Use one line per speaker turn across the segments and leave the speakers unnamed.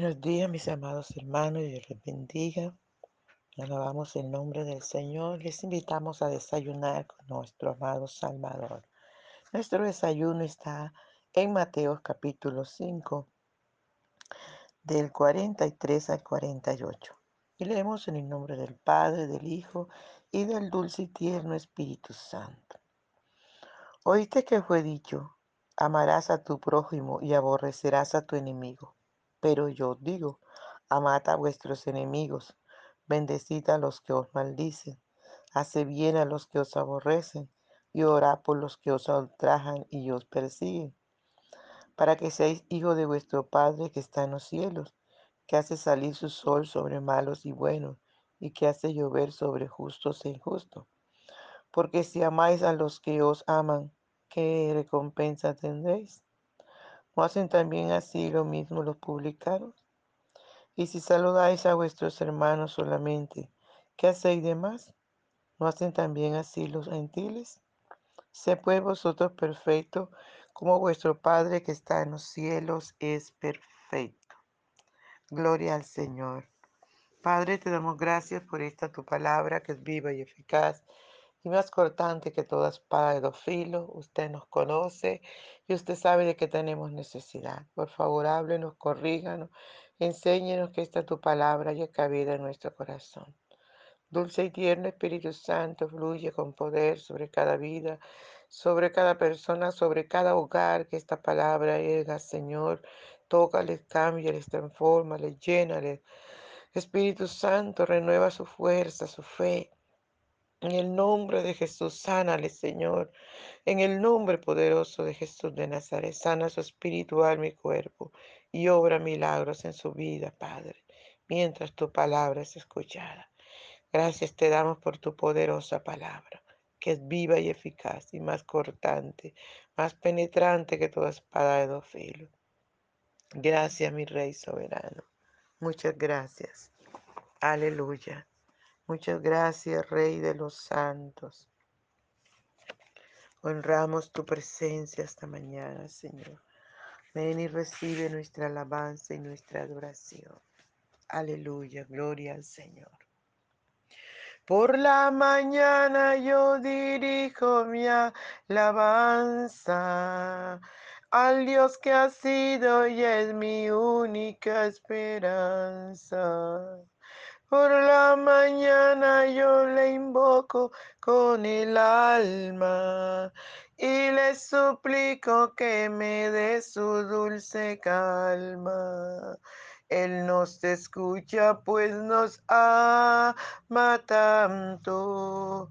Buenos días, mis amados hermanos, Dios les bendiga. Alabamos el nombre del Señor. Les invitamos a desayunar con nuestro amado Salvador. Nuestro desayuno está en Mateo capítulo 5, del 43 al 48. Y leemos en el nombre del Padre, del Hijo y del dulce y tierno Espíritu Santo. Oíste que fue dicho, amarás a tu prójimo y aborrecerás a tu enemigo. Pero yo digo, amad a vuestros enemigos, bendecid a los que os maldicen, haced bien a los que os aborrecen, y orad por los que os ultrajan y os persiguen, para que seáis hijos de vuestro Padre que está en los cielos, que hace salir su sol sobre malos y buenos, y que hace llover sobre justos e injustos. Porque si amáis a los que os aman, ¿qué recompensa tendréis? ¿No hacen también así lo mismo los publicanos? Y si saludáis a vuestros hermanos solamente, ¿qué hacéis de más? ¿No hacen también así los gentiles? Sé pues vosotros perfectos, como vuestro Padre que está en los cielos es perfecto. Gloria al Señor. Padre, te damos gracias por esta tu palabra que es viva y eficaz y más cortante que toda espada de dos filos. Usted nos conoce y usted sabe de qué tenemos necesidad. Por favor, háblenos, corríganos, enséñenos que esta tu palabra haya cabida en nuestro corazón. Dulce y tierno Espíritu Santo, fluye con poder sobre cada vida, sobre cada persona, sobre cada hogar que esta palabra llega, Señor. Tócales, cámbiales, transfórmales, llénales. Espíritu Santo, renueva su fuerza, su fe, en el nombre de Jesús, sánale, Señor. En el nombre poderoso de Jesús de Nazaret, sana su espíritu, alma y cuerpo y obra milagros en su vida, Padre, mientras tu palabra es escuchada. Gracias te damos por tu poderosa palabra, que es viva y eficaz y más cortante, más penetrante que toda espada de dos filos. Gracias, mi Rey soberano. Muchas gracias. Aleluya. Muchas gracias, Rey de los santos. Honramos tu presencia esta mañana, Señor. Ven y recibe nuestra alabanza y nuestra adoración. Aleluya, gloria al Señor. Por la mañana yo dirijo mi alabanza al Dios que ha sido y es mi única esperanza. Por la mañana yo le invoco con el alma y le suplico que me dé su dulce calma. Él nos escucha pues nos ama tanto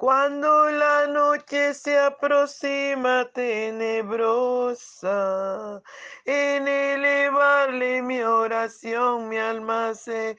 Cuando la noche se aproxima tenebrosa, en elevarle mi oración mi alma se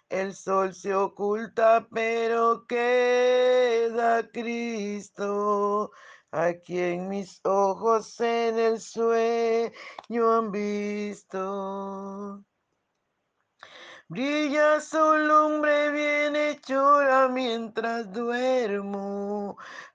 el sol se oculta, pero queda Cristo, a quien mis ojos en el sueño han visto. Brilla su lumbre bien hechora mientras duermo.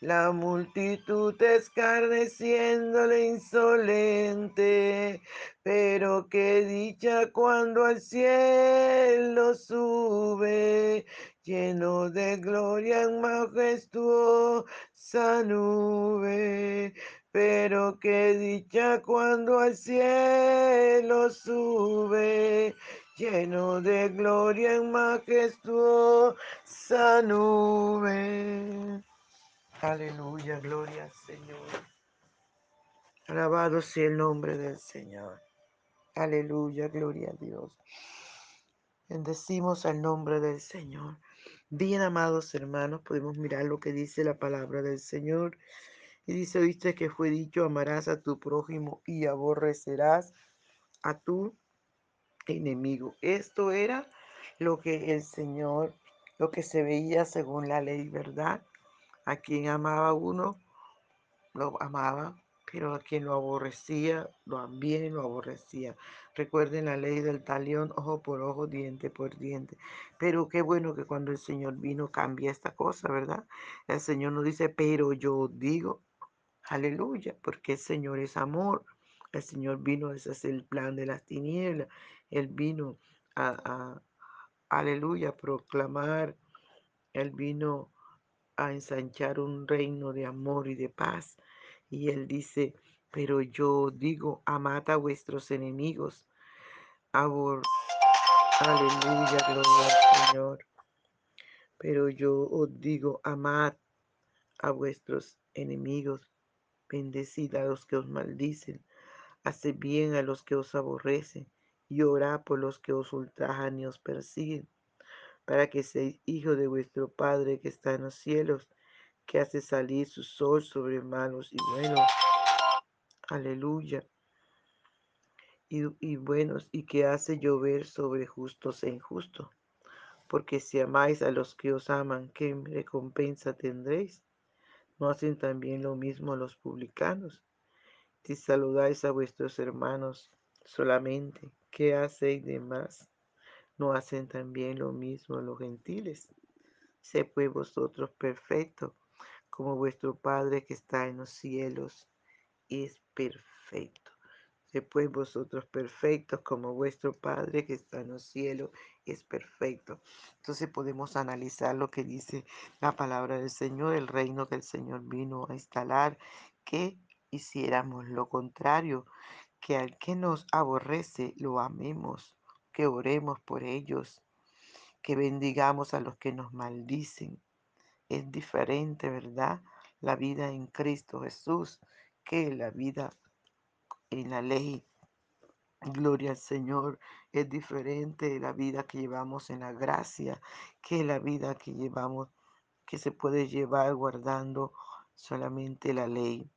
la multitud escarneciéndole insolente, pero qué dicha cuando al cielo sube, lleno de gloria en majestuosa nube. Pero qué dicha cuando al cielo sube, lleno de gloria en majestuosa nube. Aleluya, gloria al Señor. Alabado sea el nombre del Señor. Aleluya, gloria a Dios. Bendecimos al nombre del Señor. Bien, amados hermanos, podemos mirar lo que dice la palabra del Señor. Y dice, viste que fue dicho, amarás a tu prójimo y aborrecerás a tu enemigo. Esto era lo que el Señor, lo que se veía según la ley, ¿verdad? A quien amaba uno, lo amaba, pero a quien lo aborrecía, también lo aborrecía. Recuerden la ley del talión, ojo por ojo, diente por diente. Pero qué bueno que cuando el Señor vino cambia esta cosa, ¿verdad? El Señor nos dice, pero yo digo, aleluya, porque el Señor es amor. El Señor vino, ese es el plan de las tinieblas. Él vino a aleluya, proclamar. Él vino a ensanchar un reino de amor y de paz. Y él dice, pero yo digo, amad a vuestros enemigos. Abor Aleluya, gloria al Señor. Pero yo os digo, amad a vuestros enemigos, bendecid a los que os maldicen, haced bien a los que os aborrecen, y orad por los que os ultrajan y os persiguen para que seáis hijos de vuestro Padre que está en los cielos, que hace salir su sol sobre malos y buenos. Aleluya. Y, y, buenos, y que hace llover sobre justos e injustos. Porque si amáis a los que os aman, ¿qué recompensa tendréis? ¿No hacen también lo mismo los publicanos? Si saludáis a vuestros hermanos solamente, ¿qué hacéis de más? ¿No hacen también lo mismo los gentiles? Sé pues vosotros perfectos, como vuestro Padre que está en los cielos es perfecto. Sé pues vosotros perfectos, como vuestro Padre que está en los cielos es perfecto. Entonces podemos analizar lo que dice la palabra del Señor, el reino que el Señor vino a instalar, que hiciéramos lo contrario, que al que nos aborrece lo amemos que oremos por ellos, que bendigamos a los que nos maldicen. Es diferente, ¿verdad? La vida en Cristo Jesús que la vida en la ley. Gloria al Señor. Es diferente la vida que llevamos en la gracia que la vida que llevamos, que se puede llevar guardando solamente la ley.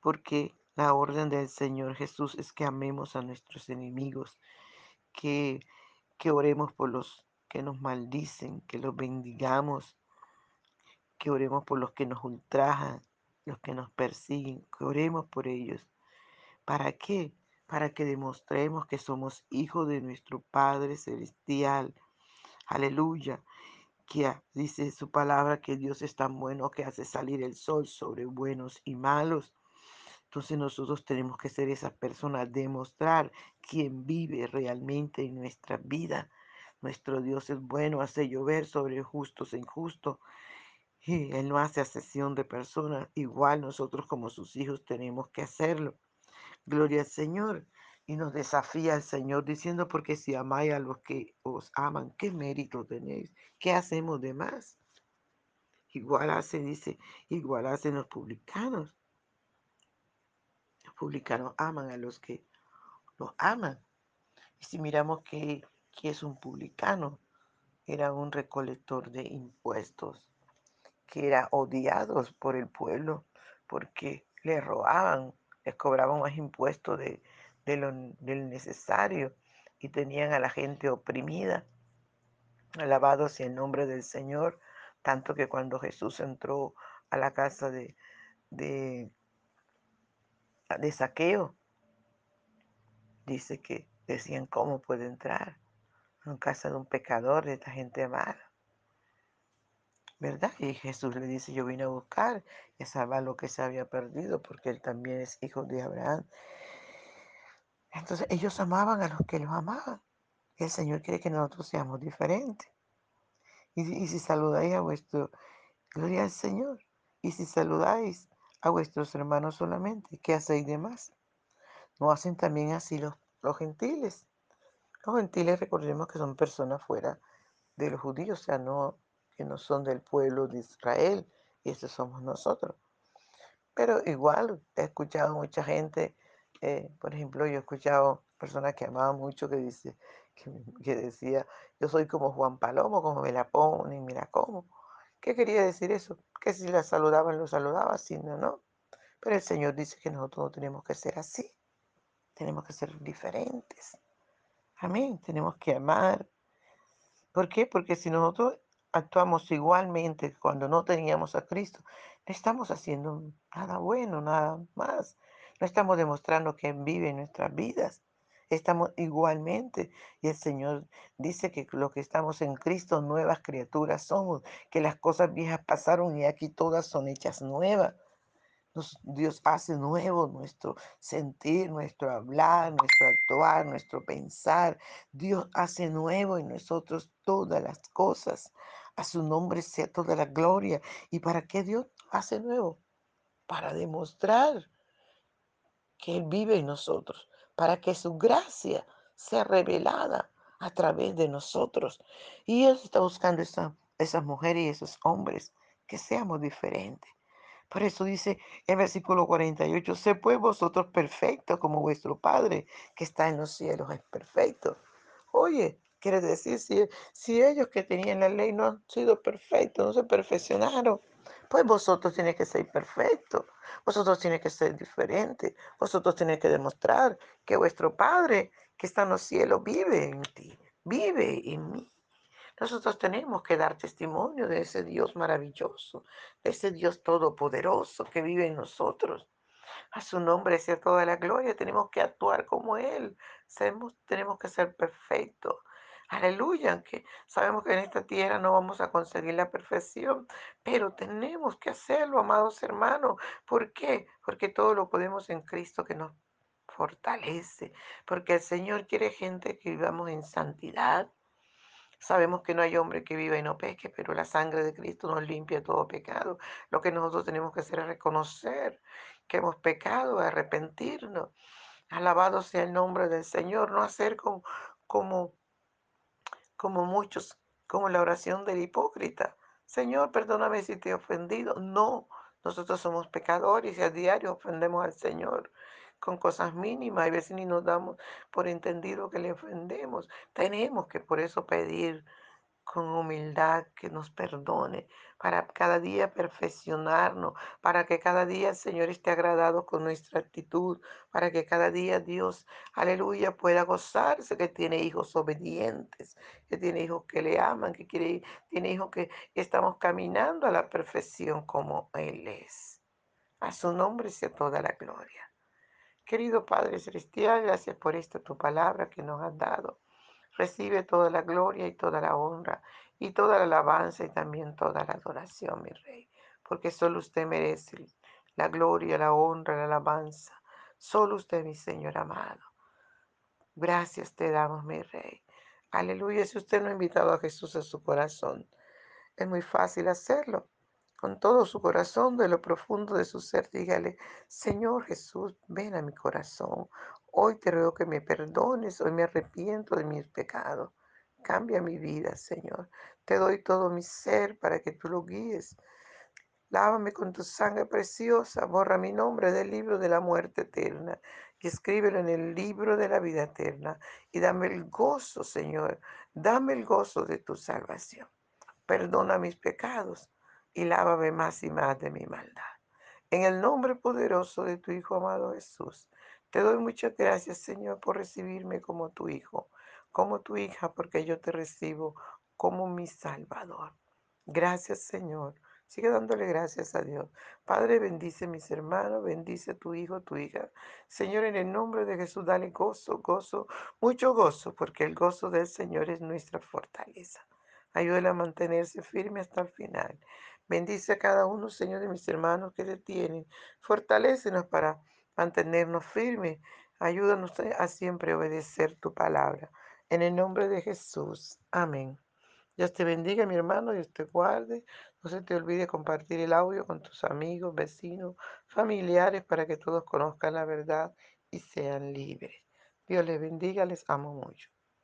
Porque la orden del Señor Jesús es que amemos a nuestros enemigos que, que oremos por los que nos maldicen, que los bendigamos, que oremos por los que nos ultrajan, los que nos persiguen, que oremos por ellos. ¿Para qué? Para que demostremos que somos hijos de nuestro Padre Celestial. Aleluya. Que dice su palabra que Dios es tan bueno que hace salir el sol sobre buenos y malos. Entonces nosotros tenemos que ser esas personas, demostrar quién vive realmente en nuestra vida. Nuestro Dios es bueno, hace llover sobre justos e injustos. Y Él no hace asesión de personas. Igual nosotros como sus hijos tenemos que hacerlo. Gloria al Señor. Y nos desafía el Señor diciendo, porque si amáis a los que os aman, ¿qué mérito tenéis? ¿Qué hacemos de más? Igual hace, dice, igual hacen los publicanos publicanos aman a los que los aman. Y si miramos que, que es un publicano, era un recolector de impuestos, que era odiado por el pueblo porque le robaban, les cobraban más impuestos de lo, del necesario y tenían a la gente oprimida. Alabado sea el nombre del Señor, tanto que cuando Jesús entró a la casa de, de, de Saqueo, dice que decían, ¿cómo puede entrar la casa de un pecador, de esta gente mala? ¿Verdad? Y Jesús le dice, yo vine a buscar y a salvar lo que se había perdido, porque él también es hijo de Abraham. Entonces ellos amaban a los que los amaban. El Señor quiere que nosotros seamos diferentes. Y si saludáis a vuestro, gloria al Señor. Y si saludáis a vuestros hermanos solamente, ¿qué hacéis de más? ¿No hacen también así los, los gentiles? Los gentiles recordemos que son personas fuera de los judíos, o sea, no, que no son del pueblo de Israel, y esos somos nosotros. Pero igual he escuchado mucha gente, eh, por ejemplo, yo he escuchado personas que amaban mucho que dice, que, que decía, yo soy como Juan Palomo, como me la ponen, me la como. ¿Qué quería decir eso? Que si la saludaban, lo saludaba, si no, no. Pero el Señor dice que nosotros no tenemos que ser así, tenemos que ser diferentes. Amén, tenemos que amar. ¿Por qué? Porque si nosotros actuamos igualmente cuando no teníamos a Cristo, no estamos haciendo nada bueno, nada más. No estamos demostrando que vive en nuestras vidas. Estamos igualmente. Y el Señor dice que los que estamos en Cristo, nuevas criaturas somos, que las cosas viejas pasaron y aquí todas son hechas nuevas. Dios hace nuevo nuestro sentir, nuestro hablar, nuestro actuar, nuestro pensar. Dios hace nuevo en nosotros todas las cosas. A su nombre sea toda la gloria. ¿Y para qué Dios hace nuevo? Para demostrar que Él vive en nosotros, para que su gracia sea revelada a través de nosotros. Y Él está buscando esa, esas mujeres y esos hombres que seamos diferentes por eso dice el versículo 48, sé pues vosotros perfectos como vuestro Padre que está en los cielos es perfecto. Oye, quiere decir, si, si ellos que tenían la ley no han sido perfectos, no se perfeccionaron, pues vosotros tienen que ser perfectos, vosotros tienen que ser diferentes, vosotros tienen que demostrar que vuestro Padre que está en los cielos vive en ti, vive en mí. Nosotros tenemos que dar testimonio de ese Dios maravilloso, de ese Dios todopoderoso que vive en nosotros. A su nombre sea toda la gloria. Tenemos que actuar como Él. Sabemos, tenemos que ser perfectos. Aleluya, que sabemos que en esta tierra no vamos a conseguir la perfección, pero tenemos que hacerlo, amados hermanos. ¿Por qué? Porque todo lo podemos en Cristo que nos fortalece, porque el Señor quiere gente que vivamos en santidad, Sabemos que no hay hombre que viva y no peque, pero la sangre de Cristo nos limpia todo pecado. Lo que nosotros tenemos que hacer es reconocer que hemos pecado, arrepentirnos. Alabado sea el nombre del Señor, no hacer como, como, como muchos, como la oración del hipócrita. Señor, perdóname si te he ofendido. No, nosotros somos pecadores y a diario ofendemos al Señor con cosas mínimas. A veces ni nos damos por entendido que le ofendemos. Tenemos que por eso pedir con humildad que nos perdone, para cada día perfeccionarnos, para que cada día el Señor esté agradado con nuestra actitud, para que cada día Dios, aleluya, pueda gozarse que tiene hijos obedientes, que tiene hijos que le aman, que quiere, tiene hijos que estamos caminando a la perfección como Él es. A su nombre sea toda la gloria. Querido Padre Celestial, gracias por esta tu palabra que nos has dado. Recibe toda la gloria y toda la honra y toda la alabanza y también toda la adoración, mi Rey, porque solo usted merece la gloria, la honra, la alabanza. Solo usted, mi Señor amado. Gracias te damos, mi Rey. Aleluya. Si usted no ha invitado a Jesús a su corazón, es muy fácil hacerlo con todo su corazón, de lo profundo de su ser, dígale, Señor Jesús, ven a mi corazón. Hoy te ruego que me perdones, hoy me arrepiento de mis pecados. Cambia mi vida, Señor. Te doy todo mi ser para que tú lo guíes. Lávame con tu sangre preciosa, borra mi nombre del libro de la muerte eterna y escríbelo en el libro de la vida eterna. Y dame el gozo, Señor, dame el gozo de tu salvación. Perdona mis pecados y lávame más y más de mi maldad. En el nombre poderoso de tu Hijo amado Jesús, te doy muchas gracias, Señor, por recibirme como tu Hijo, como tu hija, porque yo te recibo como mi Salvador. Gracias, Señor. Sigue dándole gracias a Dios. Padre, bendice mis hermanos, bendice a tu hijo, tu hija. Señor, en el nombre de Jesús, dale gozo, gozo, mucho gozo, porque el gozo del Señor es nuestra fortaleza. Ayúdale a mantenerse firme hasta el final. Bendice a cada uno, Señor, de mis hermanos que te tienen. Fortalécenos para mantenernos firmes. Ayúdanos a siempre obedecer tu palabra. En el nombre de Jesús. Amén. Dios te bendiga, mi hermano, Dios te guarde. No se te olvide compartir el audio con tus amigos, vecinos, familiares para que todos conozcan la verdad y sean libres. Dios les bendiga, les amo mucho.